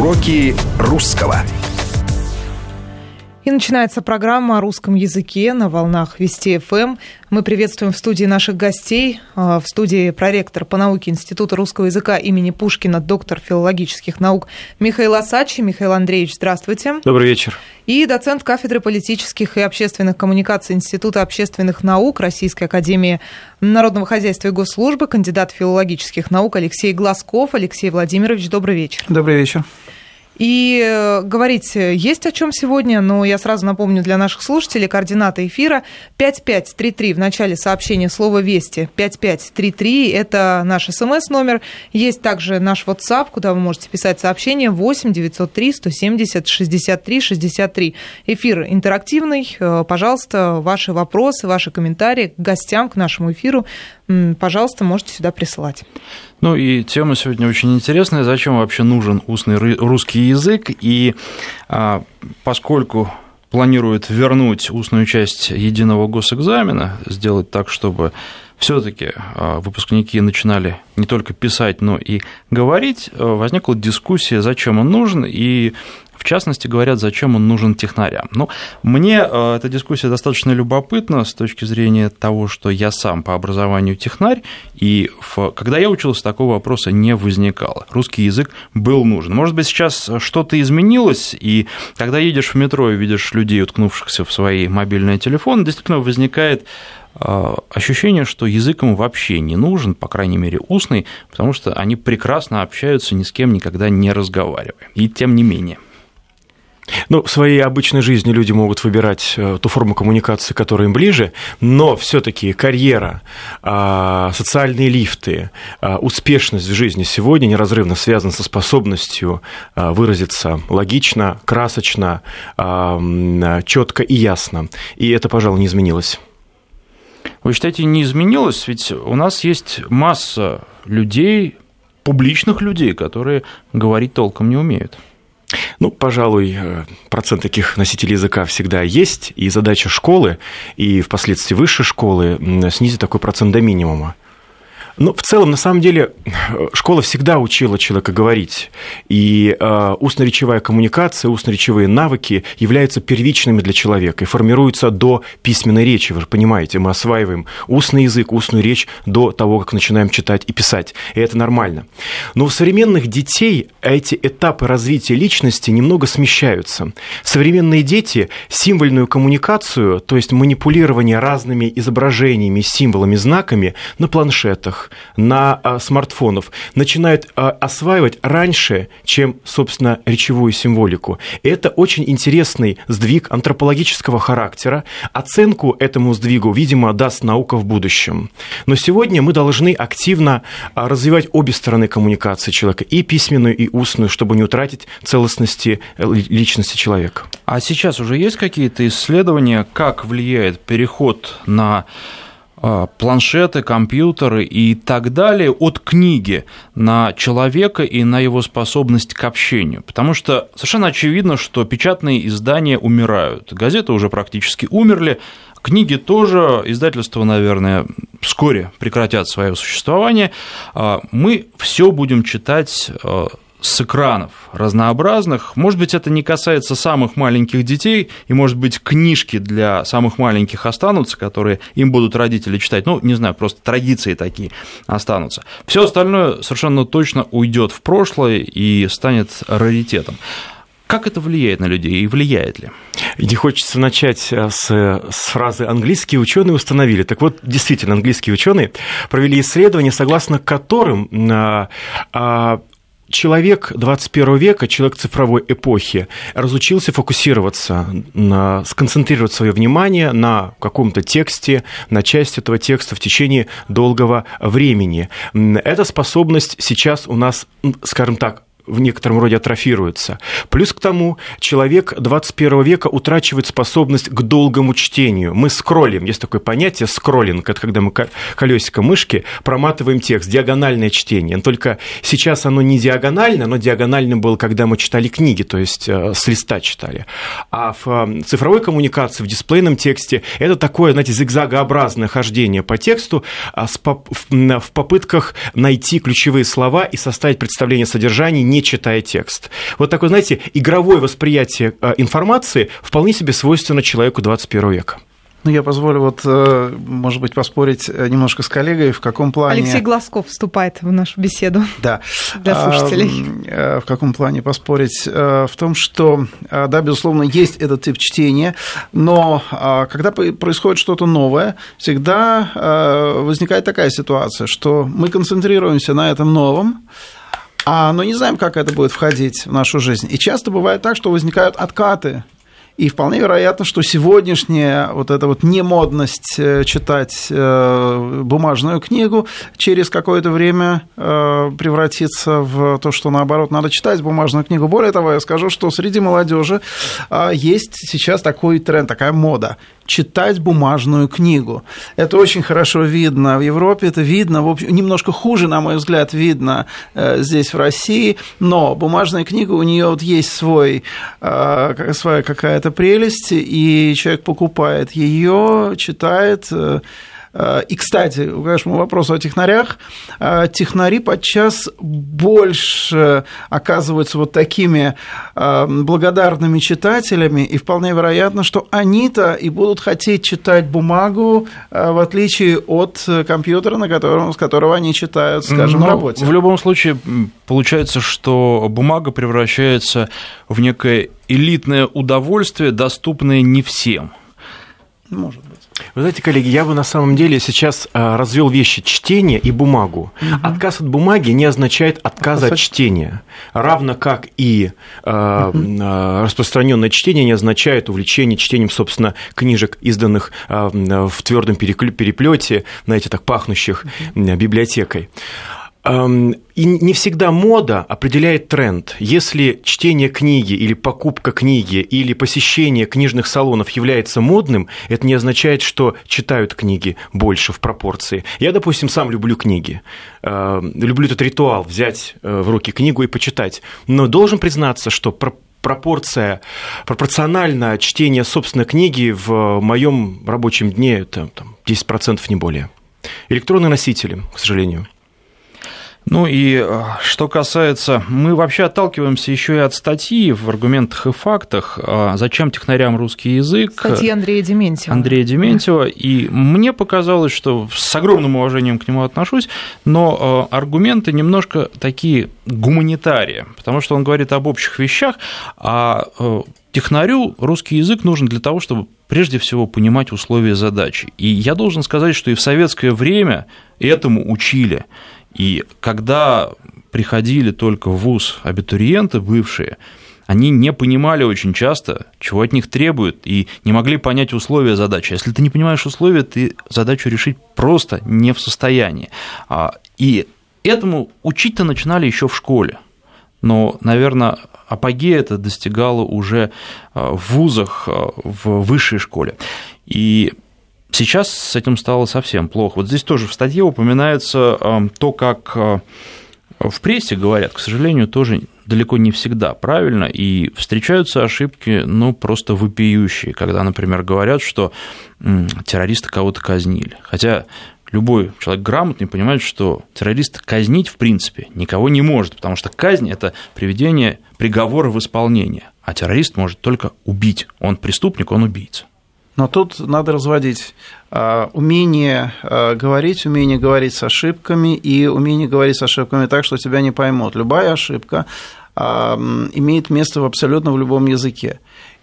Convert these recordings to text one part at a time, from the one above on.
Уроки русского. И начинается программа о русском языке на волнах Вести ФМ. Мы приветствуем в студии наших гостей. А, в студии проректор по науке Института русского языка имени Пушкина, доктор филологических наук Михаил Асачи. Михаил Андреевич, здравствуйте. Добрый вечер. И доцент кафедры политических и общественных коммуникаций Института общественных наук Российской академии народного хозяйства и госслужбы, кандидат филологических наук Алексей Глазков. Алексей Владимирович, добрый вечер. Добрый вечер. И э, говорить есть о чем сегодня, но я сразу напомню для наших слушателей координаты эфира 5533 в начале сообщения слова «Вести». 5533 – это наш смс-номер. Есть также наш WhatsApp, куда вы можете писать сообщение 8 903 170 63 63. Эфир интерактивный. Э, пожалуйста, ваши вопросы, ваши комментарии к гостям, к нашему эфиру пожалуйста, можете сюда присылать. Ну и тема сегодня очень интересная. Зачем вообще нужен устный русский язык? И а, поскольку планируют вернуть устную часть единого госэкзамена, сделать так, чтобы все-таки а, выпускники начинали не только писать, но и говорить, а, возникла дискуссия, зачем он нужен, и в частности, говорят, зачем он нужен технарям. Ну, мне э, эта дискуссия достаточно любопытна с точки зрения того, что я сам по образованию технарь, и в... когда я учился, такого вопроса не возникало. Русский язык был нужен. Может быть, сейчас что-то изменилось, и когда едешь в метро и видишь людей, уткнувшихся в свои мобильные телефоны, действительно возникает э, ощущение, что язык им вообще не нужен, по крайней мере, устный, потому что они прекрасно общаются, ни с кем никогда не разговаривая. И тем не менее. Ну, в своей обычной жизни люди могут выбирать э, ту форму коммуникации, которая им ближе, но все-таки карьера, а, социальные лифты, а, успешность в жизни сегодня неразрывно связана со способностью а, выразиться логично, красочно, четко и ясно. И это, пожалуй, не изменилось. Вы считаете, не изменилось? Ведь у нас есть масса людей, публичных людей, которые говорить толком не умеют. Ну, пожалуй, э, процент таких носителей языка всегда есть, и задача школы, и впоследствии высшей школы снизить такой процент до минимума. Ну, в целом, на самом деле, школа всегда учила человека говорить. И э, устно-речевая коммуникация, устно-речевые навыки являются первичными для человека и формируются до письменной речи. Вы же понимаете, мы осваиваем устный язык, устную речь до того, как начинаем читать и писать. И это нормально. Но у современных детей эти этапы развития личности немного смещаются. Современные дети символьную коммуникацию, то есть манипулирование разными изображениями, символами, знаками на планшетах, на а, смартфонов начинают а, осваивать раньше, чем, собственно, речевую символику. Это очень интересный сдвиг антропологического характера. Оценку этому сдвигу, видимо, даст наука в будущем. Но сегодня мы должны активно а, развивать обе стороны коммуникации человека, и письменную, и устную, чтобы не утратить целостности э, личности человека. А сейчас уже есть какие-то исследования, как влияет переход на планшеты, компьютеры и так далее от книги на человека и на его способность к общению. Потому что совершенно очевидно, что печатные издания умирают. Газеты уже практически умерли, Книги тоже, издательства, наверное, вскоре прекратят свое существование. А, мы все будем читать а, с экранов разнообразных. Может быть, это не касается самых маленьких детей, и, может быть, книжки для самых маленьких останутся, которые им будут родители читать. Ну, не знаю, просто традиции такие останутся. Все остальное совершенно точно уйдет в прошлое и станет раритетом. Как это влияет на людей и влияет ли? И хочется начать э, с, с фразы «английские ученые установили». Так вот, действительно, английские ученые провели исследования, согласно которым а, а, человек 21 века, человек цифровой эпохи, разучился фокусироваться, на, сконцентрировать свое внимание на каком-то тексте, на части этого текста в течение долгого времени. Эта способность сейчас у нас, скажем так, в некотором роде атрофируется. Плюс к тому, человек 21 века утрачивает способность к долгому чтению. Мы скроллим, есть такое понятие скроллинг, это когда мы колесико мышки проматываем текст, диагональное чтение. Только сейчас оно не диагонально, но диагональным было, когда мы читали книги, то есть э, с листа читали. А в э, цифровой коммуникации, в дисплейном тексте это такое, знаете, зигзагообразное хождение по тексту а в попытках найти ключевые слова и составить представление о содержании, не читая текст. Вот такое, знаете, игровое восприятие информации вполне себе свойственно человеку 21 века. Ну, я позволю вот, э, может быть, поспорить э, немножко с коллегой, в каком плане... Алексей Глазков вступает в нашу беседу. Да. Для слушателей. А, в каком плане поспорить? В том, что, да, безусловно, есть этот тип чтения, но когда происходит что-то новое, всегда возникает такая ситуация, что мы концентрируемся на этом новом, но не знаем, как это будет входить в нашу жизнь. И часто бывает так, что возникают откаты и вполне вероятно, что сегодняшняя вот эта вот немодность э, читать э, бумажную книгу через какое-то время э, превратится в то, что наоборот надо читать бумажную книгу. Более того, я скажу, что среди молодежи есть сейчас такой тренд, такая мода читать бумажную книгу. Это очень хорошо видно в Европе, это видно, в общем, немножко хуже, на мой взгляд, видно здесь в России, но бумажная книга, у нее вот есть свой, своя какая-то прелесть, и человек покупает ее, читает. Э, э, и, кстати, к вашему вопросу о технарях, э, технари подчас больше оказываются вот такими благодарными читателями, и вполне вероятно, что они-то и будут хотеть читать бумагу, в отличие от компьютера, на котором, с которого они читают, скажем, Но работе. В любом случае, получается, что бумага превращается в некое элитное удовольствие, доступное не всем. Может быть. Вы знаете, коллеги, я бы на самом деле сейчас а, развел вещи чтения и бумагу. Угу. Отказ от бумаги не означает отказа от чтения, равно как и э, угу. распространенное чтение не означает увлечение чтением, собственно, книжек, изданных в твердом переплете, знаете, так пахнущих угу. библиотекой. И не всегда мода определяет тренд. Если чтение книги или покупка книги или посещение книжных салонов является модным, это не означает, что читают книги больше в пропорции. Я, допустим, сам люблю книги. Люблю этот ритуал взять э, в руки книгу и почитать. Но должен признаться, что пропорция, пропорционально чтение собственной книги в моем рабочем дне это там, 10% не более. Электронные носители, к сожалению. Ну и э, что касается, мы вообще отталкиваемся еще и от статьи в аргументах и фактах, э, зачем технарям русский язык. Статьи Андрея Дементьева. Андрея Дементьева, и мне показалось, что с огромным уважением к нему отношусь, но э, аргументы немножко такие гуманитарии, потому что он говорит об общих вещах, а технарю русский язык нужен для того, чтобы прежде всего понимать условия задачи. И я должен сказать, что и в советское время этому учили. И когда приходили только в ВУЗ абитуриенты бывшие, они не понимали очень часто, чего от них требуют, и не могли понять условия задачи. Если ты не понимаешь условия, ты задачу решить просто не в состоянии. А, и этому учить-то начинали еще в школе. Но, наверное, апогея это достигало уже а, в вузах, а, в высшей школе. И Сейчас с этим стало совсем плохо. Вот здесь тоже в статье упоминается эм, то, как э, в прессе говорят, к сожалению, тоже далеко не всегда правильно, и встречаются ошибки, ну, просто вопиющие, когда, например, говорят, что террористы кого-то казнили. Хотя любой человек грамотный понимает, что террорист казнить, в принципе, никого не может, потому что казнь – это приведение приговора в исполнение, а террорист может только убить. Он преступник, он убийца. Но тут надо разводить а, умение а, говорить, умение говорить с ошибками и умение говорить с ошибками так, что тебя не поймут. Любая ошибка а, имеет место в абсолютно в любом языке.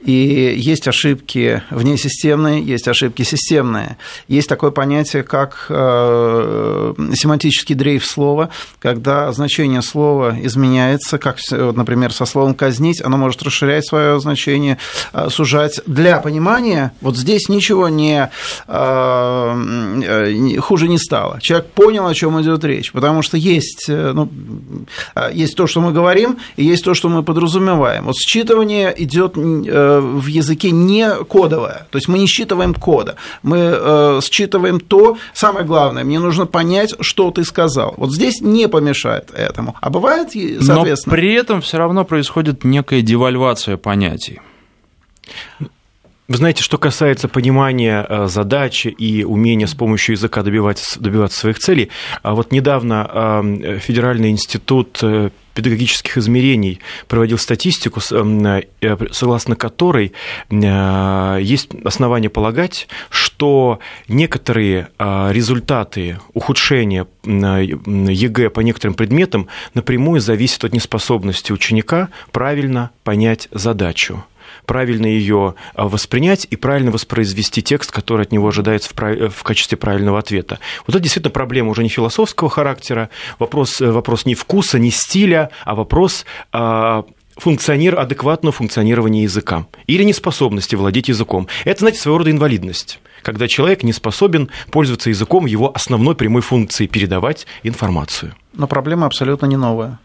И есть ошибки внесистемные, есть ошибки системные. Есть такое понятие, как э, семантический дрейф слова, когда значение слова изменяется, как, например, со словом «казнить», оно может расширять свое значение, э, сужать. Для понимания вот здесь ничего не э, хуже не стало. Человек понял, о чем идет речь, потому что есть, ну, есть то, что мы говорим, и есть то, что мы подразумеваем. Вот считывание идет в языке не кодовое. То есть мы не считываем кода. Мы э, считываем то, самое главное, мне нужно понять, что ты сказал. Вот здесь не помешает этому. А бывает, соответственно... Но при этом все равно происходит некая девальвация понятий. Вы знаете, что касается понимания э, задачи и умения с помощью языка добиваться, добиваться своих целей, а вот недавно э, Федеральный институт педагогических измерений проводил статистику, согласно которой есть основания полагать, что некоторые результаты ухудшения ЕГЭ по некоторым предметам напрямую зависят от неспособности ученика правильно понять задачу правильно ее а, воспринять и правильно воспроизвести текст, который от него ожидается в, качестве правильного ответа. Вот это действительно проблема уже не философского характера, вопрос, э, вопрос не вкуса, не стиля, а вопрос а, функционер, адекватного функционирования языка или неспособности владеть языком. Это, знаете, своего рода инвалидность когда человек не способен пользоваться языком в его основной прямой функции передавать информацию. Но проблема абсолютно не новая.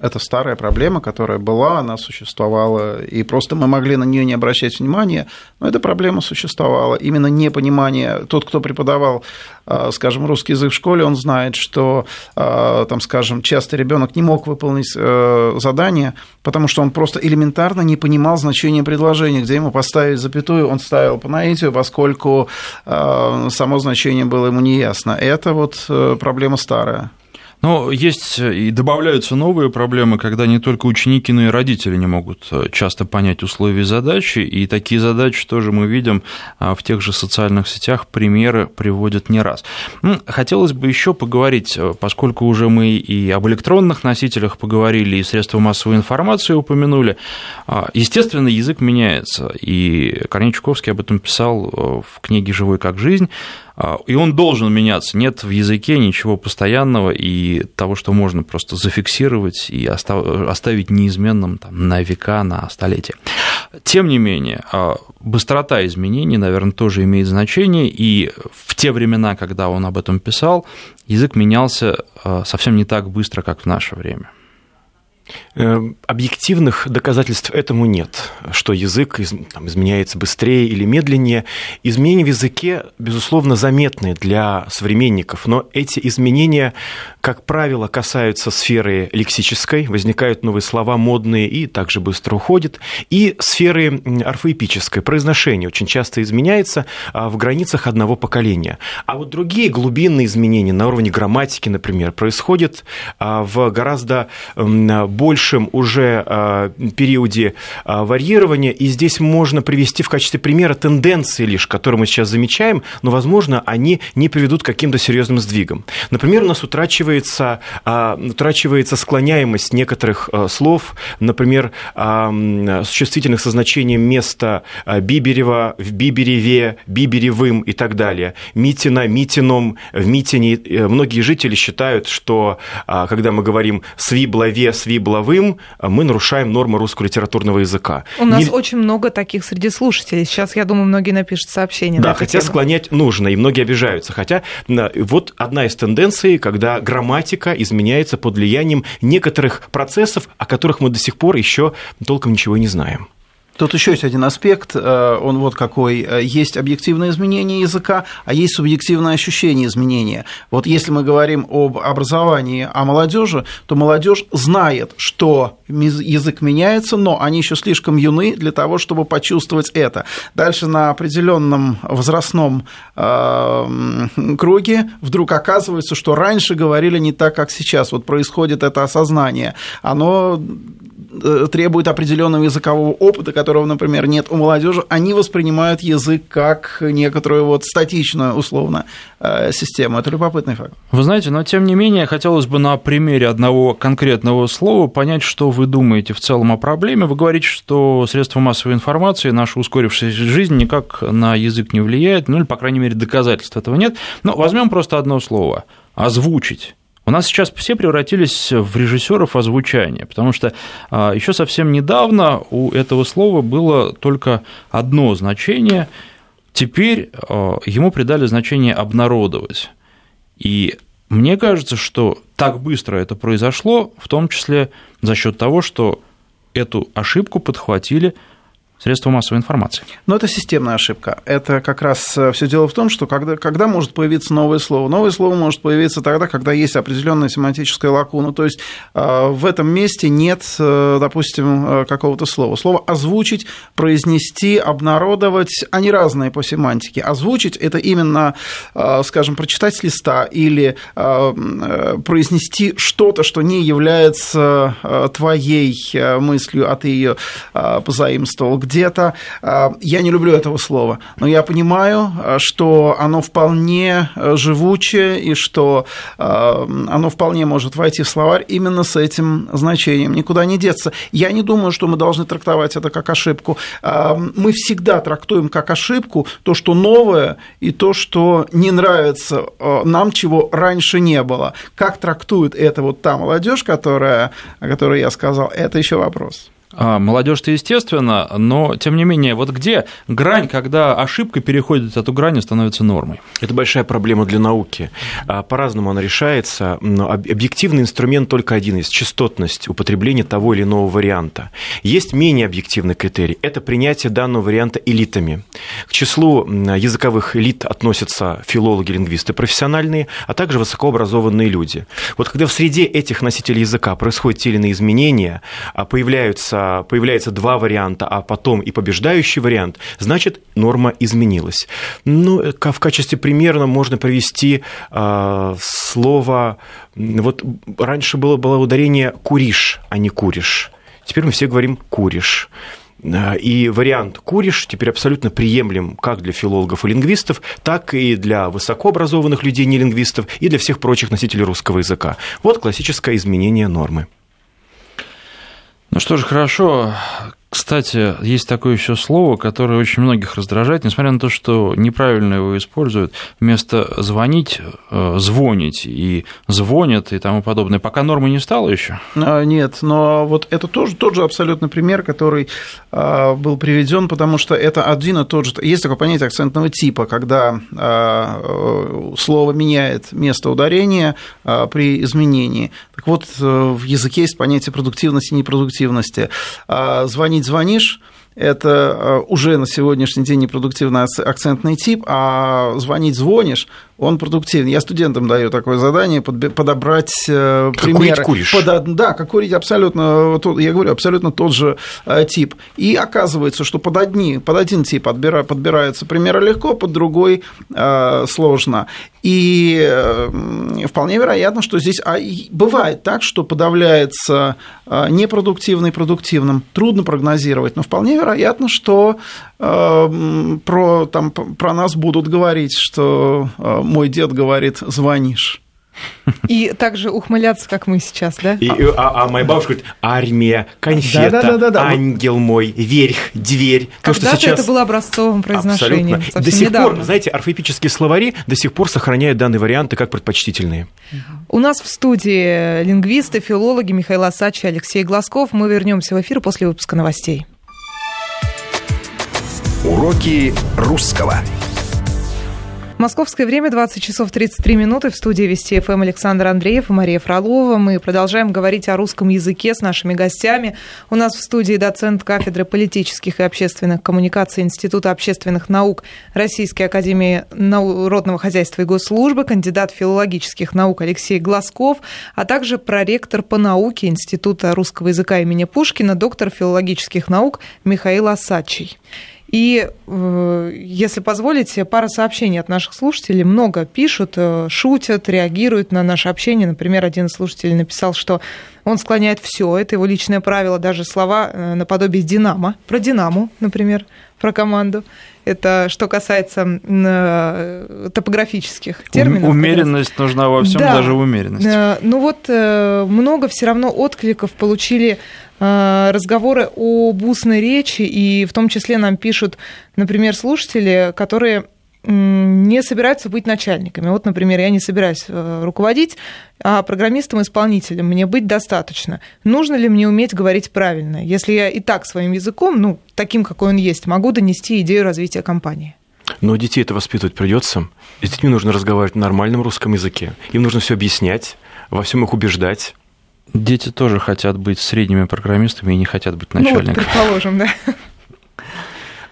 Это старая проблема, которая была, она существовала, и просто мы могли на нее не обращать внимания, но эта проблема существовала. Именно непонимание. Тот, кто преподавал, а, скажем, русский язык в школе, он знает, что, а, там, скажем, часто ребенок не мог выполнить э, задание, потому что он просто элементарно не понимал значения предложения, где ему поставить запятую, он ставил по наитию, поскольку а, само значение было ему неясно. Это вот э, проблема старая. Но есть и добавляются новые проблемы, когда не только ученики, но и родители не могут э, часто понять условия задачи, и такие задачи тоже мы видим а, в тех же социальных сетях, примеры приводят не раз. Хотелось бы еще поговорить, э, поскольку уже мы и об электронных носителях поговорили, и средства массовой информации упомянули, а, естественно, язык меняется, и Корней Чуковский об этом писал э, в книге «Живой как жизнь», и он должен меняться. Нет в языке ничего постоянного и того, что можно просто зафиксировать и оставить неизменным там, на века, на столетия. Тем не менее, а, быстрота изменений, наверное, тоже имеет значение, и в те времена, когда он об этом писал, язык менялся а, совсем не так быстро, как в наше время. Эм, объективных доказательств этому нет, что язык там, изменяется быстрее или медленнее. Изменения в языке, безусловно, заметны для современников, но эти изменения, как правило, касаются сферы лексической, возникают новые слова модные и также быстро уходят, и сферы орфоэпической, произношение очень часто изменяется а, в границах одного поколения. А вот другие глубинные изменения на уровне грамматики, например, происходят а, в гораздо большем уже а, периоде а, варьирования, и здесь можно привести в качестве примера тенденции лишь, которые мы сейчас замечаем, но, возможно, они не приведут к каким-то серьезным сдвигам. Например, у нас утрачивается, а, утрачивается склоняемость некоторых слов, например, существительных со значением места Биберева в Бибереве, Биберевым и так далее. Митина, Митином, в Митине. Э, многие жители считают, что когда мы говорим «свиблове», «свиблове», Блавым мы нарушаем нормы русского литературного языка. У нас Не... очень много таких среди слушателей. Сейчас, я думаю, многие напишут сообщения. Да, хотя тему. склонять нужно, и многие обижаются. Хотя вот одна из тенденций, когда грамматика изменяется под влиянием некоторых процессов, о которых мы до сих пор еще толком ничего не знаем. Тут еще есть один аспект, э, он вот какой. Э, есть объективное изменение языка, а есть субъективное ощущение изменения. Вот если мы говорим об образовании, о молодежи, то молодежь знает, что язык меняется, но они еще слишком юны для того, чтобы почувствовать это. Дальше на определенном возрастном э, круге вдруг оказывается, что раньше говорили не так, как сейчас. Вот происходит это осознание. Оно требует определенного языкового опыта, которого, например, нет у молодежи, они воспринимают язык как некоторую вот статичную, условно, э, систему. Это любопытный факт. Вы знаете, но тем не менее, хотелось бы на примере одного конкретного слова понять, что вы думаете в целом о проблеме. Вы говорите, что средства массовой информации, наша ускорившаяся жизнь никак на язык не влияет, ну или, по крайней мере, доказательств этого нет. Но возьмем просто одно слово – озвучить. У нас сейчас все превратились в режиссеров озвучания, потому что а, еще совсем недавно у этого слова было только одно значение, теперь а, ему придали значение обнародовать. И мне кажется, что так быстро это произошло, в том числе за счет того, что эту ошибку подхватили средства массовой информации. Но это системная ошибка. Это как раз э, все дело в том, что когда, когда может появиться новое слово? Новое слово может появиться тогда, когда есть определенная семантическая лакуна. То есть э, в этом месте нет, э, допустим, какого-то слова. Слово озвучить, произнести, обнародовать, они разные по семантике. Озвучить – это именно, скажем, прочитать с листа или произнести что-то, что не является твоей мыслью, а ты ее позаимствовал где-то, а, я не люблю этого слова, но я понимаю, а, что оно вполне э, живучее и что оно вполне может войти в словарь именно с этим значением. Никуда не деться. Я не думаю, что мы должны трактовать это как ошибку. Мы всегда трактуем как ошибку то, что новое, и то, что не нравится нам, чего раньше не было. Как трактует это вот та молодежь, которая, о которой я сказал, это еще вопрос. А, молодежь-то естественно, но тем не менее, вот где грань, когда ошибка переходит эту грань и становится нормой? Это большая проблема для науки. А, по-разному она решается. Объективный инструмент только один есть – частотность употребления того или иного варианта. Есть менее объективный критерий – это принятие данного варианта элитами. К числу языковых элит относятся филологи, лингвисты профессиональные, а также высокообразованные люди. Вот когда в среде этих носителей языка происходят те или иные изменения, а появляются появляется, появляется два варианта, а потом и побеждающий вариант, значит, норма изменилась. Ну, в качестве примера можно привести э, слово, вот раньше было, было ударение «куришь», а не «куришь». Теперь мы все говорим «куришь». И вариант «куришь» теперь абсолютно приемлем как для филологов и лингвистов, так и для высокообразованных людей, не лингвистов, и для всех прочих носителей русского языка. Вот классическое изменение нормы. Ну что ж, хорошо. Кстати, есть такое еще слово, которое очень многих раздражает, несмотря на то, что неправильно его используют. Вместо звонить, э, звонить и звонят и тому подобное. Пока нормы не стало еще? А, нет, но вот это тоже тот же абсолютно пример, который а, был приведен, потому что это один и тот же. Есть такое понятие акцентного типа, когда а, слово меняет место ударения при изменении. Так вот, э, в языке есть понятие продуктивности и непродуктивности. Звонить звонить звонишь, это э, уже на сегодняшний день непродуктивный акцентный тип, а звонить звонишь, он продуктивный. Я студентам даю такое задание подобрать э, как примеры. Курить, под, да, как курить абсолютно, я говорю, абсолютно тот же э, тип. И оказывается, что под, одни, под один тип отбира, подбираются примеры легко, под другой э, сложно. И э, вполне вероятно, что здесь а бывает так, что подавляется э, непродуктивный продуктивным. Трудно прогнозировать, но вполне вероятно, что э, про, там, про нас будут говорить, что э, мой дед говорит, звонишь. И также ухмыляться, как мы сейчас, да? И, а, а моя бабушка говорит, армия, конфета, да, да, да, да, ангел мой, верх, дверь. Когда-то то, сейчас... это было образцовым произношением. Абсолютно. До сих недавно. пор, знаете, орфоэпические словари до сих пор сохраняют данные варианты как предпочтительные. У нас в студии лингвисты, филологи Михаил Асач и Алексей Глазков. Мы вернемся в эфир после выпуска новостей. Уроки русского. Московское время 20 часов 33 минуты. В студии Вести ФМ Александр Андреев и Мария Фролова. Мы продолжаем говорить о русском языке с нашими гостями. У нас в студии доцент кафедры политических и общественных коммуникаций Института общественных наук Российской академии народного хозяйства и госслужбы, кандидат филологических наук Алексей Глазков, а также проректор по науке Института русского языка имени Пушкина, доктор филологических наук Михаил Асачий. И, э, если позволите, пара сообщений от наших слушателей. Много пишут, э, шутят, реагируют на наше общение. Например, один слушатель написал, что он склоняет все, это его личное правило, даже слова э, наподобие «Динамо», про «Динаму», например, про команду. Это что касается топографических терминов. Умеренность нужна во всем, да. даже умеренность. Ну вот много все равно откликов получили разговоры об устной речи, и в том числе нам пишут, например, слушатели, которые не собираются быть начальниками. Вот, например, я не собираюсь э, руководить, а программистом-исполнителем мне быть достаточно. Нужно ли мне уметь говорить правильно, если я и так своим языком, ну, таким, какой он есть, могу донести идею развития компании? Но детей это воспитывать придется. С детьми нужно разговаривать на нормальном русском языке. Им нужно все объяснять, во всем их убеждать. Дети тоже хотят быть средними программистами и не хотят быть начальниками. Ну, предположим, да.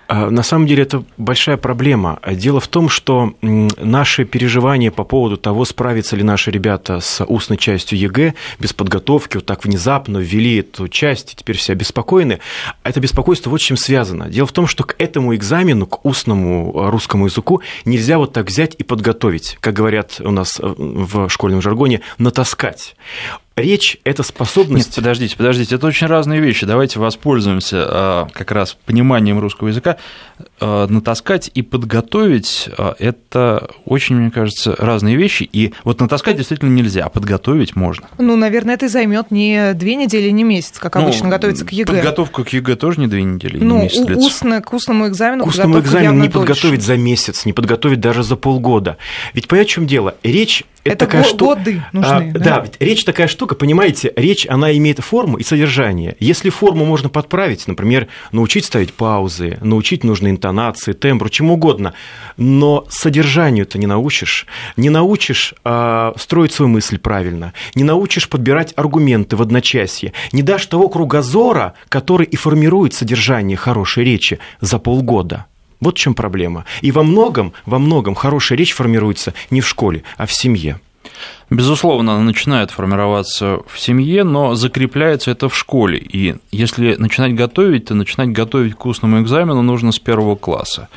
А, на самом деле это большая проблема. Дело в том, что наши переживания по поводу того, справятся ли наши ребята с устной частью ЕГЭ без подготовки, вот так внезапно ввели эту часть, и теперь все обеспокоены, это беспокойство вот с чем связано. Дело в том, что к этому экзамену, к устному русскому языку нельзя вот так взять и подготовить, как говорят у нас э, в школьном жаргоне, натаскать. Речь – это способность… Нет, подождите, подождите, это очень разные вещи. Давайте воспользуемся а, как раз пониманием русского языка. А, натаскать и подготовить а, – это очень, мне кажется, разные вещи. И вот натаскать действительно нельзя, а подготовить можно. Ну, наверное, это займет не две недели, не месяц, как ну, обычно готовиться к ЕГЭ. Подготовка к ЕГЭ тоже не две недели, ну, не месяц длится. Устно, к устному экзамену К устному экзамену не подготовить за месяц, не подготовить даже за полгода. Ведь понимаете, в чем дело? Речь это, это такая штука. Годы нужны. А, да? да, ведь речь такая штука, понимаете, речь, она имеет форму и содержание. Если форму можно подправить, например, научить ставить паузы, научить нужные интонации, тембру, чему угодно, но содержанию ты не научишь, не научишь а, строить свою мысль правильно, не научишь подбирать аргументы в одночасье, не дашь того кругозора, который и формирует содержание хорошей речи за полгода. Вот в чем проблема. И во многом, во многом хорошая речь формируется не в школе, а в семье. Безусловно, начинает формироваться в семье, но закрепляется это в школе. И если начинать готовить, то начинать готовить к устному экзамену нужно с первого класса.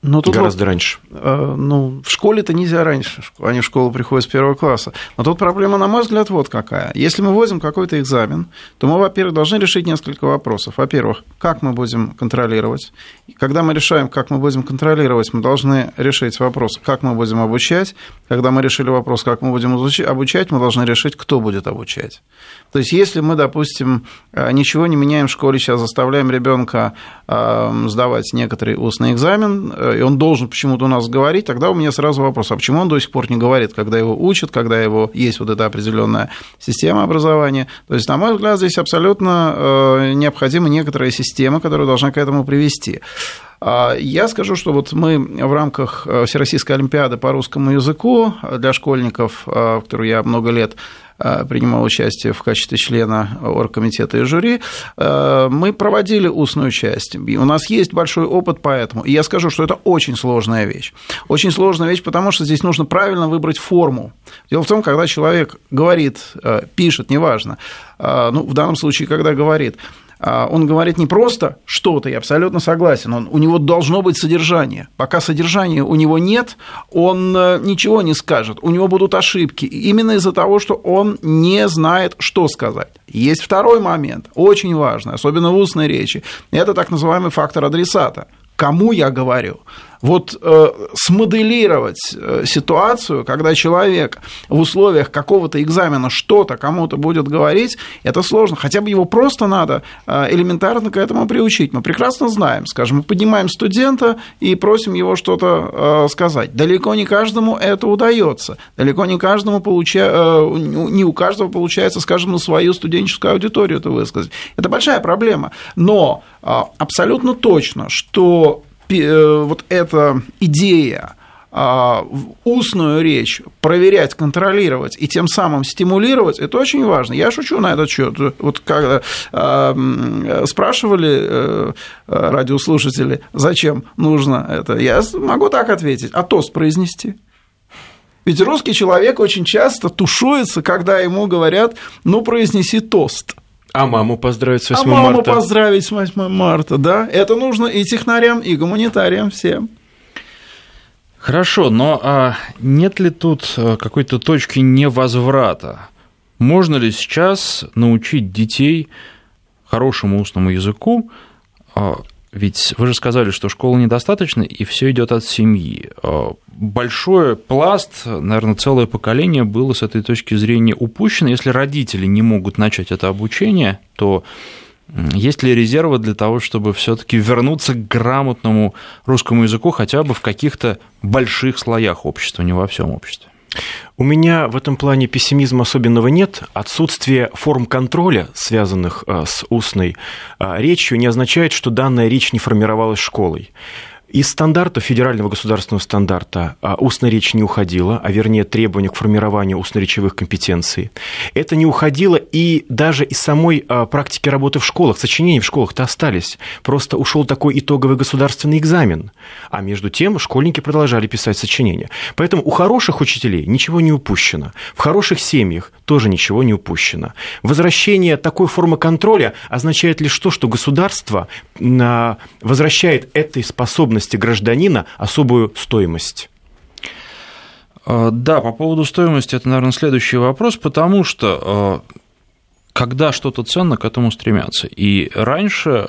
Но тут Гораздо вот, раньше. Э, ну, в школе-то нельзя раньше. Они в школу приходят с первого класса. Но тут проблема, на мой взгляд, вот какая. Если мы возим какой-то экзамен, то мы, во-первых, должны решить несколько вопросов. Во-первых, как мы будем контролировать. Когда мы решаем, как мы будем контролировать, мы должны решить вопрос, как мы будем обучать. Когда мы решили вопрос, как мы будем обучать, мы должны решить, кто будет обучать. То есть, если мы, допустим, э, ничего не меняем в школе, сейчас заставляем ребенка э, сдавать некоторый устный экзамен, и он должен почему-то у нас говорить, тогда у меня сразу вопрос, а почему он до сих пор не говорит, когда его учат, когда его есть вот эта определенная система образования. То есть, на мой взгляд, здесь абсолютно э, необходима некоторая система, которая должна к этому привести. А я скажу, что вот мы в рамках э, Всероссийской Олимпиады по русскому языку для школьников, э, в которую я много лет принимал участие в качестве члена оргкомитета и жюри, э, мы проводили устную часть. И у нас есть большой опыт по этому. И я скажу, что это очень сложная вещь. Очень сложная вещь, потому что здесь нужно правильно выбрать форму. Дело в том, когда человек говорит, э, пишет, неважно, ну, в данном случае, когда говорит, он говорит не просто что-то, я абсолютно согласен, он, у него должно быть содержание. Пока содержания у него нет, он э, ничего не скажет, у него будут ошибки, именно из-за того, что он не знает, что сказать. Есть второй момент, очень важный, особенно в устной речи, это так называемый фактор адресата. Кому я говорю? Вот э, смоделировать э, ситуацию, когда человек в условиях какого-то экзамена что-то кому-то будет говорить, это сложно. Хотя бы его просто надо э, элементарно к этому приучить. Мы прекрасно знаем, скажем, мы поднимаем студента и просим его что-то э, сказать. Далеко не каждому это удается. Далеко не каждому получа... э, не у каждого получается, скажем, на свою студенческую аудиторию это высказать. Это большая проблема. Но э, абсолютно точно, что вот эта идея а, устную речь проверять, контролировать и тем самым стимулировать, это очень важно. Я шучу на этот счет. Вот когда э, спрашивали э, радиослушатели, зачем нужно это, я могу так ответить, а тост произнести. Ведь русский человек очень часто тушуется, когда ему говорят, ну, произнеси тост. А маму поздравить с 8 а марта. А маму поздравить с 8 марта, да. Это нужно и технарям, и гуманитариям всем. Хорошо, но а нет ли тут а, какой-то точки невозврата? Можно ли сейчас научить детей хорошему устному языку а, ведь вы же сказали, что школы недостаточно, и все идет от семьи. А, большой пласт, наверное, целое поколение было с этой точки зрения упущено. Если родители не могут начать это обучение, то есть ли резервы для того, чтобы все-таки вернуться к грамотному русскому языку хотя бы в каких-то больших слоях общества, не во всем обществе? У меня в этом плане пессимизма особенного нет. Отсутствие форм контроля, связанных а, с устной а, речью, не означает, что данная речь не формировалась школой. Из стандарта, федерального государственного стандарта, а, устная речь не уходила, а вернее требования к формированию устно-речевых компетенций. Это не уходило и даже из самой а, практики работы в школах. Сочинения в школах-то остались. Просто ушел такой итоговый государственный экзамен. А между тем школьники продолжали писать сочинения. Поэтому у хороших учителей ничего не упущено. В хороших семьях тоже ничего не упущено. Возвращение такой формы контроля означает лишь то, что государство а, возвращает этой способности гражданина особую стоимость? А, да, по поводу стоимости это, наверное, следующий вопрос, потому что а, когда что-то ценно, к этому стремятся. И раньше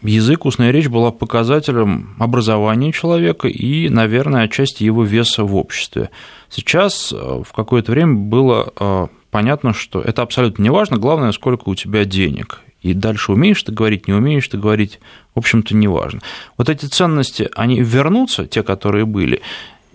язык, устная речь была показателем образования человека и, наверное, отчасти его веса в обществе. Сейчас в какое-то время было понятно, что это абсолютно не важно, главное, сколько у тебя денег. И дальше умеешь ты говорить, не умеешь ты говорить, в общем-то, не важно. Вот эти ценности, они вернутся, те, которые были,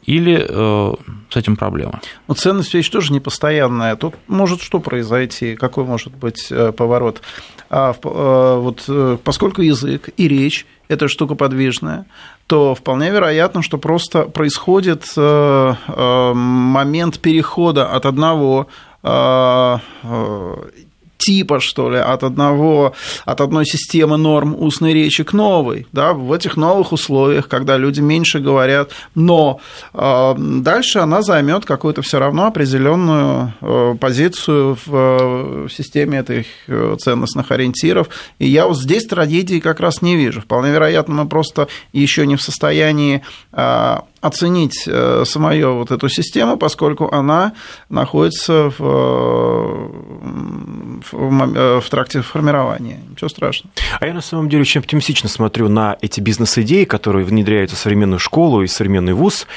или э, с этим проблема? Ну, ценность вещь тоже непостоянная. Тут может что произойти, какой может быть э, поворот. А, э, вот, э, поскольку язык и речь – это штука подвижная, то вполне вероятно, что просто происходит момент перехода от одного типа, что ли, от, одного, от одной системы норм устной речи к новой. Да, в этих новых условиях, когда люди меньше говорят, но э, дальше она займет какую-то все равно определенную э, позицию в, э, в системе этих э, ценностных ориентиров. И я вот здесь трагедии как раз не вижу. Вполне вероятно, мы просто еще не в состоянии э, оценить э, самую вот эту систему, поскольку она находится в, в, в тракте формирования. Ничего страшного. А я на самом деле очень оптимистично смотрю на эти бизнес-идеи, которые внедряются в современную школу и современный вуз.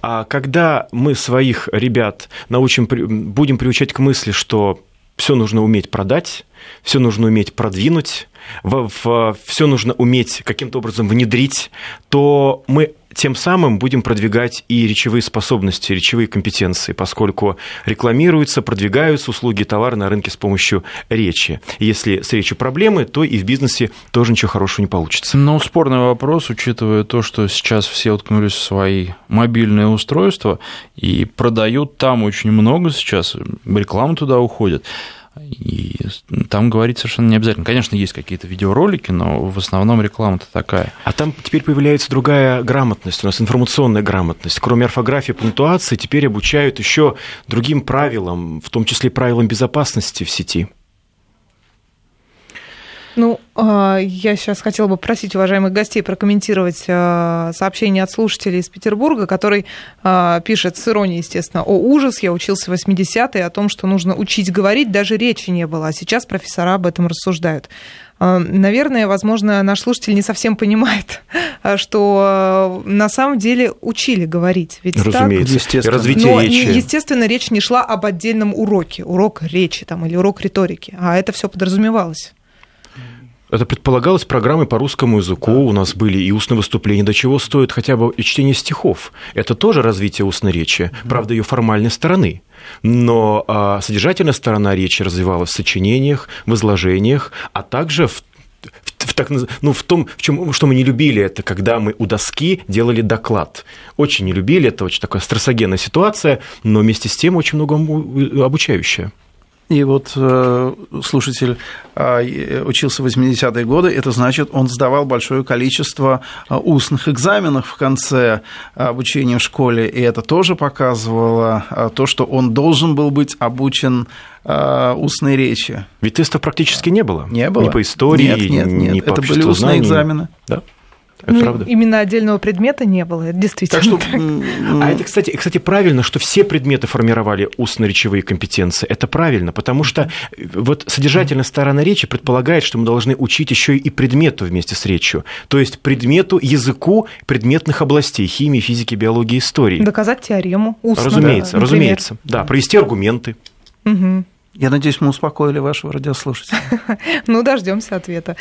А когда мы своих ребят научим, будем приучать к мысли, что все нужно уметь продать, все нужно уметь продвинуть, все нужно уметь каким-то образом внедрить, то мы тем самым будем продвигать и речевые способности, речевые компетенции, поскольку рекламируются, продвигаются услуги и товары на рынке с помощью речи. Если с речью проблемы, то и в бизнесе тоже ничего хорошего не получится. Но спорный вопрос, учитывая то, что сейчас все уткнулись в свои мобильные устройства и продают там очень много сейчас, реклама туда уходит. И там говорить совершенно не обязательно. Конечно, есть какие-то видеоролики, но в основном реклама-то такая. А там теперь появляется другая грамотность, у нас информационная грамотность. Кроме орфографии, пунктуации, теперь обучают еще другим правилам, в том числе правилам безопасности в сети. Ну, а, я сейчас хотела бы просить уважаемых гостей прокомментировать а, сообщение от слушателей из Петербурга, который а, пишет с иронией, естественно, о ужас, я учился в 80-е, о том, что нужно учить говорить, даже речи не было, а сейчас профессора об этом рассуждают. Наверное, возможно, наш слушатель не совсем понимает, что на самом деле учили говорить. Ведь Разумеется, так? естественно. Развитие Но, речи. естественно, речь не шла об отдельном уроке, урок речи там, или урок риторики, а это все подразумевалось. Это предполагалось программой по русскому языку, у нас были и устные выступления, до чего стоит хотя бы чтение стихов. Это тоже развитие устной речи, правда, ее формальной стороны. Но а, содержательная сторона речи развивалась в сочинениях, в изложениях, а также в в, так, ну, в том, в чем, что мы не любили, это когда мы у доски делали доклад. Очень не любили, это очень такая стрессогенная ситуация, но вместе с тем очень много обучающая. И вот э, слушатель э, учился в 80-е годы, это значит, он сдавал большое количество э, устных экзаменов в конце обучения в школе, и это тоже показывало то, что он должен был быть обучен устной речи. Ведь тестов практически не было. Не было. Ни по истории, нет, нет, нет. ни по Это были устные знаний. экзамены. Да. Это ну, правда. Именно отдельного предмета не было, это действительно так. Что, так. А это, кстати, кстати, правильно, что все предметы формировали устно-речевые компетенции. Это правильно, потому что вот содержательная сторона речи предполагает, что мы должны учить еще и предмету вместе с речью. То есть предмету, языку предметных областей химии, физики, биологии, истории. Доказать теорему устно. Разумеется, да, разумеется. Да, провести аргументы. Угу. Я надеюсь, мы успокоили вашего радиослушателя. Ну, дождемся ответа.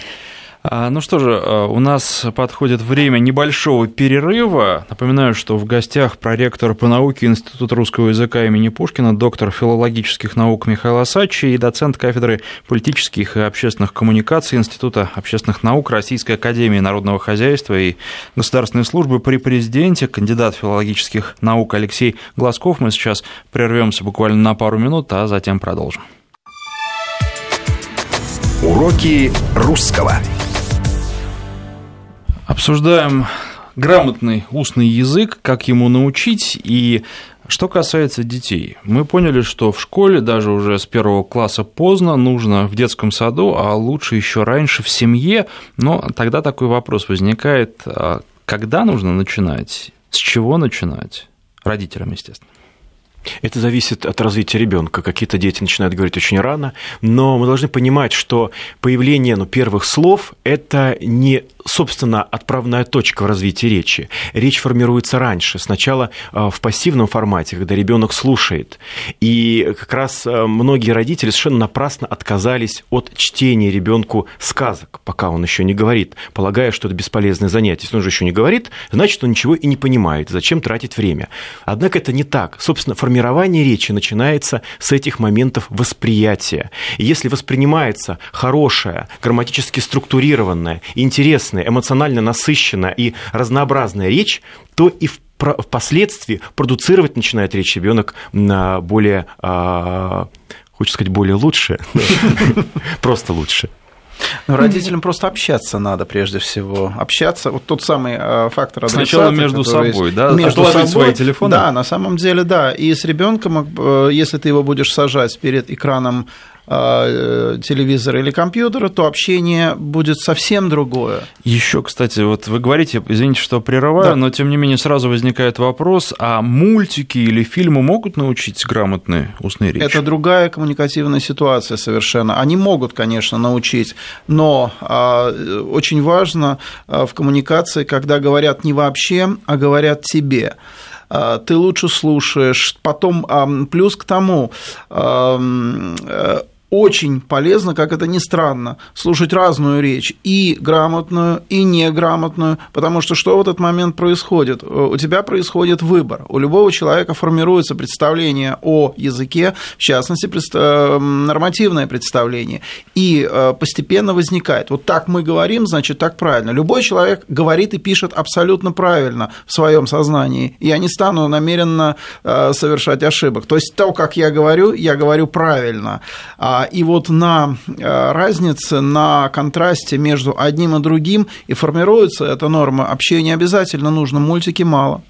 А, ну что же, а, у нас подходит время небольшого перерыва. Напоминаю, что в гостях проректор по науке Института русского языка имени Пушкина, доктор филологических наук Михаил Асачи и доцент кафедры политических и общественных коммуникаций Института общественных наук Российской Академии Народного Хозяйства и Государственной службы при президенте, кандидат филологических наук Алексей Глазков. Мы сейчас прервемся буквально на пару минут, а затем продолжим. Уроки русского. Обсуждаем грамотный устный язык, как ему научить и что касается детей, мы поняли, что в школе даже уже с первого класса поздно, нужно в детском саду, а лучше еще раньше в семье. Но тогда такой вопрос возникает, а когда нужно начинать, с чего начинать? Родителям, естественно. Это зависит от развития ребенка. Какие-то дети начинают говорить очень рано, но мы должны понимать, что появление ну, первых слов – это не собственно, отправная точка в развитии речи. Речь формируется раньше, сначала э, в пассивном формате, когда ребенок слушает. И как раз э, многие родители совершенно напрасно отказались от чтения ребенку сказок, пока он еще не говорит, полагая, что это бесполезное занятие. Если он же еще не говорит, значит, он ничего и не понимает. Зачем тратить время? Однако это не так. Собственно, формирование речи начинается с этих моментов восприятия. И если воспринимается хорошая, грамматически структурированная, интересная, эмоционально насыщенная и разнообразная речь, то и в впоследствии продуцировать начинает речь ребенок на более, а, хочется сказать, более лучше, просто лучше. Но родителям просто общаться надо прежде всего. Общаться, вот тот самый а, фактор адресата, Сначала между собой, да? Между собой, свои телефоны? Да, на самом деле, да. И с ребенком, э, если ты его будешь сажать перед экраном телевизора или компьютера, то общение будет совсем другое. Еще, кстати, вот вы говорите, извините, что прерываю, да. но тем не менее сразу возникает вопрос, а мультики или фильмы могут научить грамотной устной речи? Это другая коммуникативная ситуация совершенно. Они могут, конечно, научить, но а, очень важно а, в коммуникации, когда говорят не вообще, а говорят тебе а, ты лучше слушаешь. Потом плюс к тому э, очень полезно, как это ни странно, слушать разную речь, и грамотную, и неграмотную, потому что что в этот момент происходит? У тебя происходит выбор. У любого человека формируется представление о языке, в частности, э, нормативное представление, и э, постепенно возникает. Вот так мы говорим, значит, так правильно. Любой человек говорит и пишет абсолютно правильно в своем сознании. Я не стану намеренно э, совершать ошибок. То есть то, как я говорю, я говорю правильно. А и вот на э, разнице, на контрасте между одним и другим и формируется эта норма. Общения обязательно нужно, мультики мало.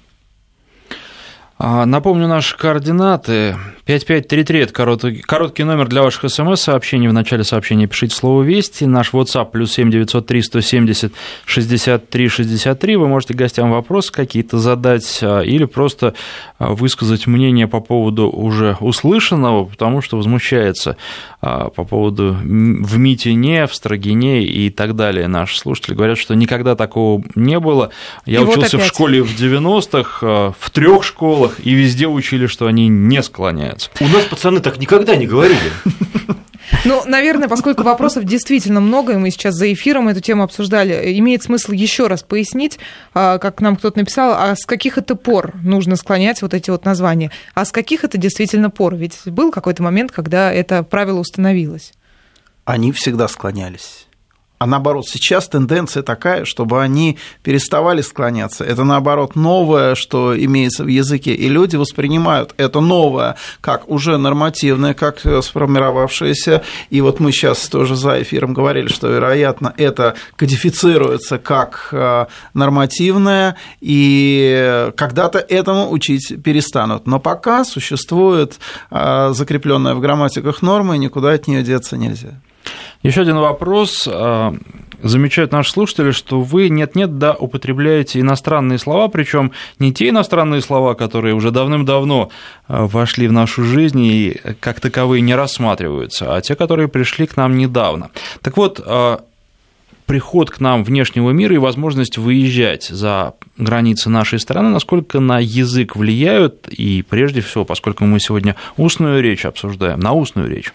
А, напомню наши координаты. 5533 – это короткий, короткий номер для ваших смс-сообщений. В начале сообщения пишите слово «Вести». Наш WhatsApp плюс 7903 170 63 63. Вы можете гостям вопросы какие-то задать а, или просто а, высказать мнение по поводу уже услышанного, потому что возмущается по поводу в Митине, в Строгине и так далее. Наши слушатели говорят, что никогда такого не было. Я и учился вот в школе в 90-х, в трех школах, и везде учили, что они не склоняются. У нас пацаны так никогда не говорили. Ну, наверное, поскольку вопросов действительно много, и мы сейчас за эфиром эту тему обсуждали, имеет смысл еще раз пояснить, а, как нам кто-то написал, а с каких это пор нужно склонять вот эти вот названия, а с каких это действительно пор? Ведь был какой-то момент, когда это правило установилось. Они всегда склонялись а наоборот, сейчас тенденция такая, чтобы они переставали склоняться. Это наоборот новое, что имеется в языке, и люди воспринимают это новое как уже нормативное, как сформировавшееся. И вот мы сейчас тоже за эфиром говорили, что, вероятно, это кодифицируется как э, нормативное, и когда-то этому учить перестанут. Но пока существует э, закрепленная в грамматиках норма, и никуда от нее деться нельзя. Еще один вопрос. А, замечают наши слушатели, что вы нет-нет, да, употребляете иностранные слова, причем не те иностранные слова, которые уже давным-давно а, вошли в нашу жизнь и как таковые не рассматриваются, а те, которые пришли к нам недавно. Так вот, а, приход к нам внешнего мира и возможность выезжать за границы нашей страны, насколько на язык влияют, и прежде всего, поскольку мы сегодня устную речь обсуждаем, на устную речь.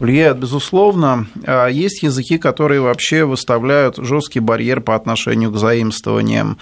Влияют, безусловно. А есть языки, которые вообще выставляют жесткий барьер по отношению к заимствованиям.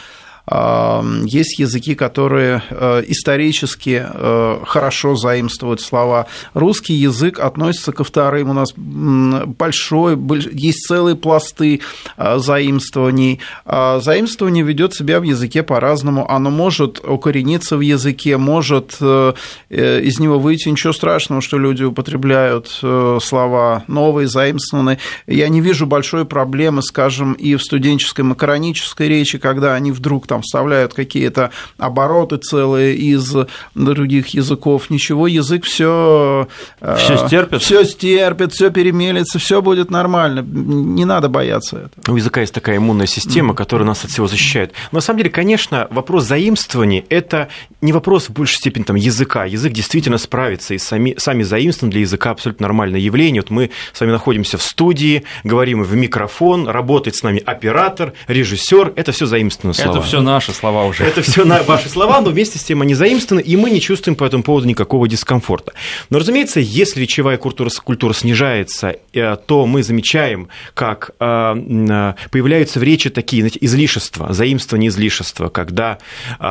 Есть языки, которые э, исторически э, хорошо заимствуют слова. Русский язык относится ко вторым. У нас большой, есть целые пласты э, заимствований. А заимствование ведет себя в языке по-разному. Оно может укорениться в языке, может из него выйти. Ничего страшного, что люди употребляют слова новые, заимствованные. Я не вижу большой проблемы, скажем, и в студенческой макаронической речи, когда они вдруг там там вставляют какие-то обороты целые из других языков. Ничего, язык все все э, стерпит, все стерпит, все перемелится, все будет нормально. Не надо бояться этого. У языка есть такая иммунная система, которая нас от всего защищает. Но на самом деле, конечно, вопрос заимствования – это не вопрос в большей степени там, языка. Язык действительно справится, и сами, сами заимствования для языка абсолютно нормальное явление. Вот мы с вами находимся в студии, говорим в микрофон, работает с нами оператор, режиссер. Это все заимствованные слова. Это все наши слова уже. Это все ваши слова, но вместе с тем они заимствованы, и мы не чувствуем по этому поводу никакого дискомфорта. Но, разумеется, если речевая культура, культура снижается, э, то мы замечаем, как э, э, появляются в речи такие знаете, излишества, заимствования излишества, когда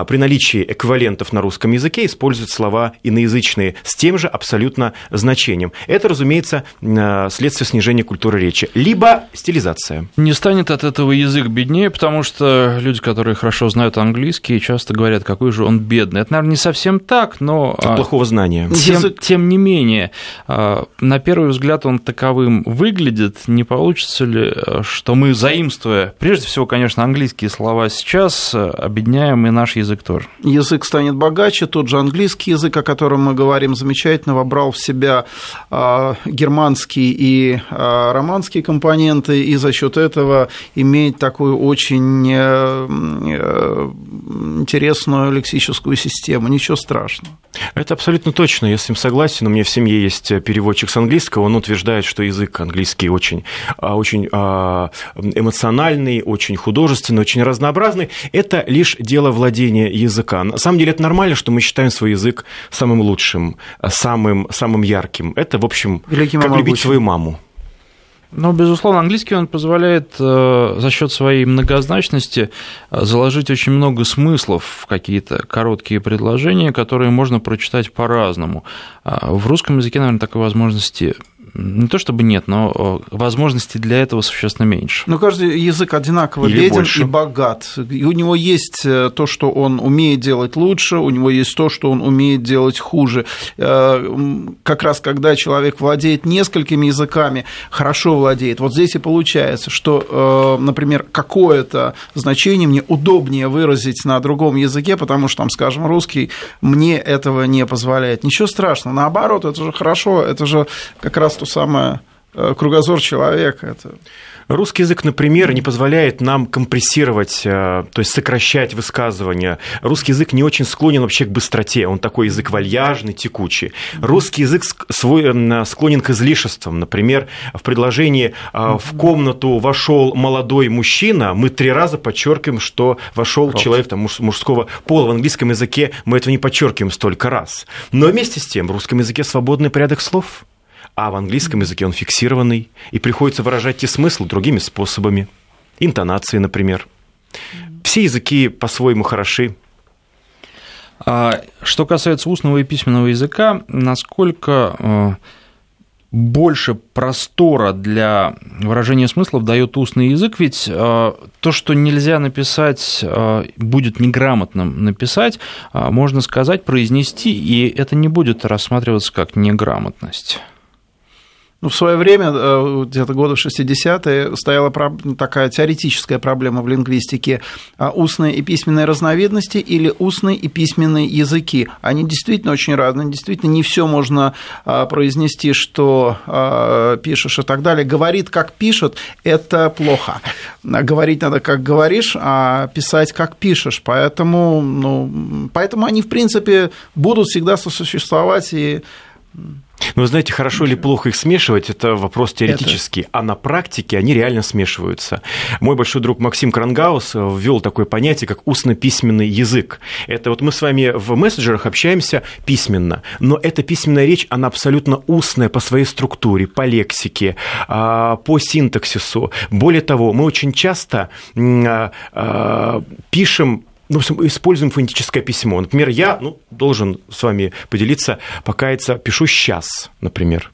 при наличии эквивалентов на русском языке используют слова иноязычные с тем же абсолютно значением. Это, разумеется, следствие снижения культуры речи. Либо стилизация. Не станет от этого язык беднее, потому что люди, которые хорошо знают английский, часто говорят, какой же он бедный. Это, наверное, не совсем так, но... От плохого знания. Тем, тем не менее, а, на первый взгляд он таковым выглядит. Не получится ли, а, что мы, заимствуя, прежде всего, конечно, английские слова сейчас, а, обедняем и наш язык тоже? Язык станет богаче, тот же английский язык, о котором мы говорим, замечательно вобрал в себя германские и романские компоненты, и за счет этого имеет такую очень э, интересную лексическую систему, ничего страшного. Это абсолютно точно, я с ним согласен. У меня в семье есть переводчик с английского, он утверждает, что язык английский очень, а, очень а, эмоциональный, очень художественный, очень разнообразный. Это лишь дело владения языка. На самом деле это нормально, что мы считаем свой язык самым лучшим, самым, самым ярким. Это, в общем, Великим как любить свою маму. Ну, безусловно, английский он позволяет э, за счет своей многозначности э, заложить очень много смыслов в какие-то короткие предложения, которые можно прочитать по-разному. А в русском языке, наверное, такой возможности не то чтобы нет, но возможностей для этого существенно меньше. Но каждый язык одинаково Или беден больше. и богат. И у него есть э, то, что он умеет делать лучше, у него есть то, что он умеет делать хуже. Э, как раз когда человек владеет несколькими языками, хорошо владеет, вот здесь и получается, что, э, например, какое-то значение мне удобнее выразить на другом языке, потому что, там, скажем, русский мне этого не позволяет. Ничего страшного, наоборот, это же хорошо, это же как раз то самое э, кругозор человека. Это... Русский язык, например, не позволяет нам компрессировать, э, то есть сокращать высказывания. Русский язык не очень склонен вообще к быстроте, он такой язык вальяжный, текучий. Русский язык свой, э, склонен к излишествам. Например, в предложении «в комнату вошел молодой мужчина» мы три раза подчеркиваем, что вошел человек там, мужского пола. В английском языке мы этого не подчеркиваем столько раз. Но вместе с тем в русском языке свободный порядок слов – а в английском языке он фиксированный, и приходится выражать те смыслы другими способами. Интонации, например. Все языки по-своему хороши. А что касается устного и письменного языка, насколько э, больше простора для выражения смыслов дает устный язык, ведь э, то, что нельзя написать, э, будет неграмотным написать, можно сказать, произнести, и это не будет рассматриваться как неграмотность. Ну, в свое время, э, где-то годы 60-е, стояла такая теоретическая проблема в лингвистике а устные и письменные разновидности или устные и письменные языки. Они действительно очень разные, действительно не все можно а, произнести, что а, пишешь и так далее. Говорит, как пишет, это плохо. Говорить надо, как говоришь, а писать, как пишешь. Поэтому, ну, поэтому они, в принципе, будут всегда сосуществовать и Но вы знаете, хорошо или плохо их смешивать, это вопрос теоретический, это... а на практике они реально смешиваются. Мой большой друг Максим Крангаус ввел такое понятие, как устно-письменный язык. Это вот мы с вами в мессенджерах общаемся письменно, но эта письменная речь, она абсолютно устная по своей структуре, по лексике, а, по синтаксису. Более того, мы очень часто а, а, пишем ну, используем фонетическое письмо. Например, я ну, должен с вами поделиться, покаяться, пишу сейчас, например.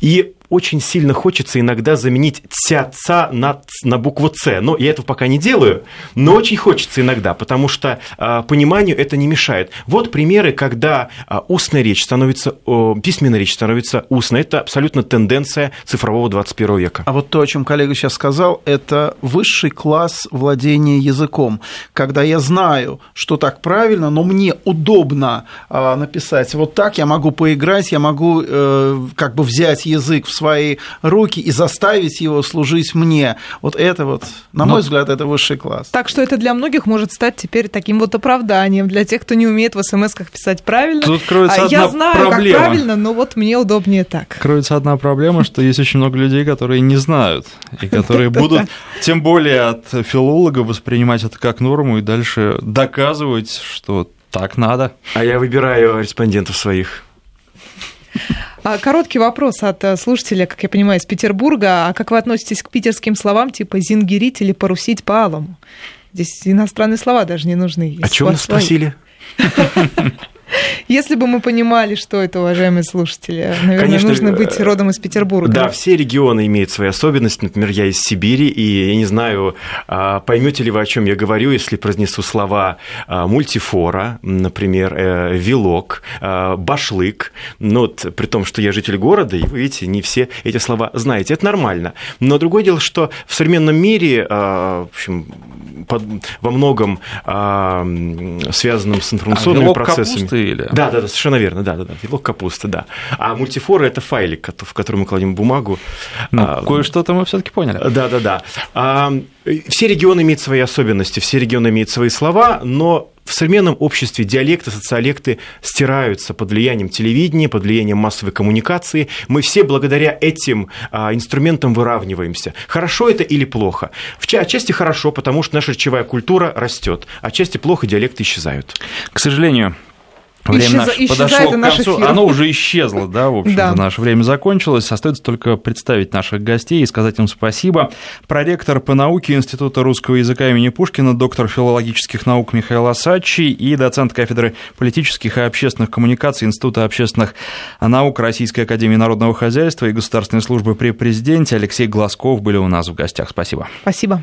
И очень сильно хочется иногда заменить ца ца на, на букву С. Но я этого пока не делаю, но очень хочется иногда, потому что а, пониманию это не мешает. Вот примеры, когда а, устная речь становится, о, письменная речь становится устной. Это абсолютно тенденция цифрового 21 века. А вот то, о чем коллега сейчас сказал, это высший класс владения языком. Когда я знаю, что так правильно, но мне удобно а, написать вот так, я могу поиграть, я могу э, как бы взять язык в свои руки и заставить его служить мне. Вот это вот, на мой Но... взгляд, это высший класс. Так что это для многих может стать теперь таким вот оправданием для тех, кто не умеет в смс-ках писать правильно. Тут кроется а одна я знаю, проблема. как правильно, но вот мне удобнее так. Кроется одна проблема, что есть очень много людей, которые не знают, и которые будут, тем более от филолога, воспринимать это как норму и дальше доказывать, что так надо. А я выбираю респондентов своих. А, короткий вопрос от э, слушателя, как я понимаю, из Петербурга. А как вы относитесь к питерским словам типа «зингерить» или «порусить по-алому»? Здесь иностранные слова даже не нужны. О чем нас спросили? Если бы мы понимали, что это, уважаемые слушатели, наверное, Конечно, нужно быть э, родом из Петербурга. Да, все регионы имеют свои особенности. Например, я из Сибири, и я не знаю, а, поймете ли вы, о чем я говорю, если произнесу слова а, мультифора, например, э, вилок, а, башлык. Ну, вот, при том, что я житель города, и вы видите, не все эти слова знаете. Это нормально. Но другое дело, что в современном мире, в общем, во многом связанном с информационными а, процессами капусты или? Да, да, да, совершенно верно, да, да, да, вилок капусты, да. А мультифора – это файлик, в который мы кладем бумагу. Ну, а, кое-что-то мы все таки поняли. Да, да, да. А, все регионы имеют свои особенности, все регионы имеют свои слова, но в современном обществе диалекты, социолекты стираются под влиянием телевидения, под влиянием массовой коммуникации. Мы все благодаря этим а, инструментам выравниваемся. Хорошо это или плохо? В отчасти хорошо, потому что наша речевая культура растет, отчасти плохо, диалекты исчезают. К сожалению, Время Исчез... наше подошло к концу. Оно уже исчезло, да, в общем да. наше время закончилось. Остается только представить наших гостей и сказать им спасибо. Проректор по науке Института русского языка имени Пушкина, доктор филологических наук Михаил Асачи и доцент кафедры политических и общественных коммуникаций Института общественных наук Российской Академии Народного Хозяйства и Государственной службы при президенте Алексей Глазков были у нас в гостях. Спасибо. Спасибо.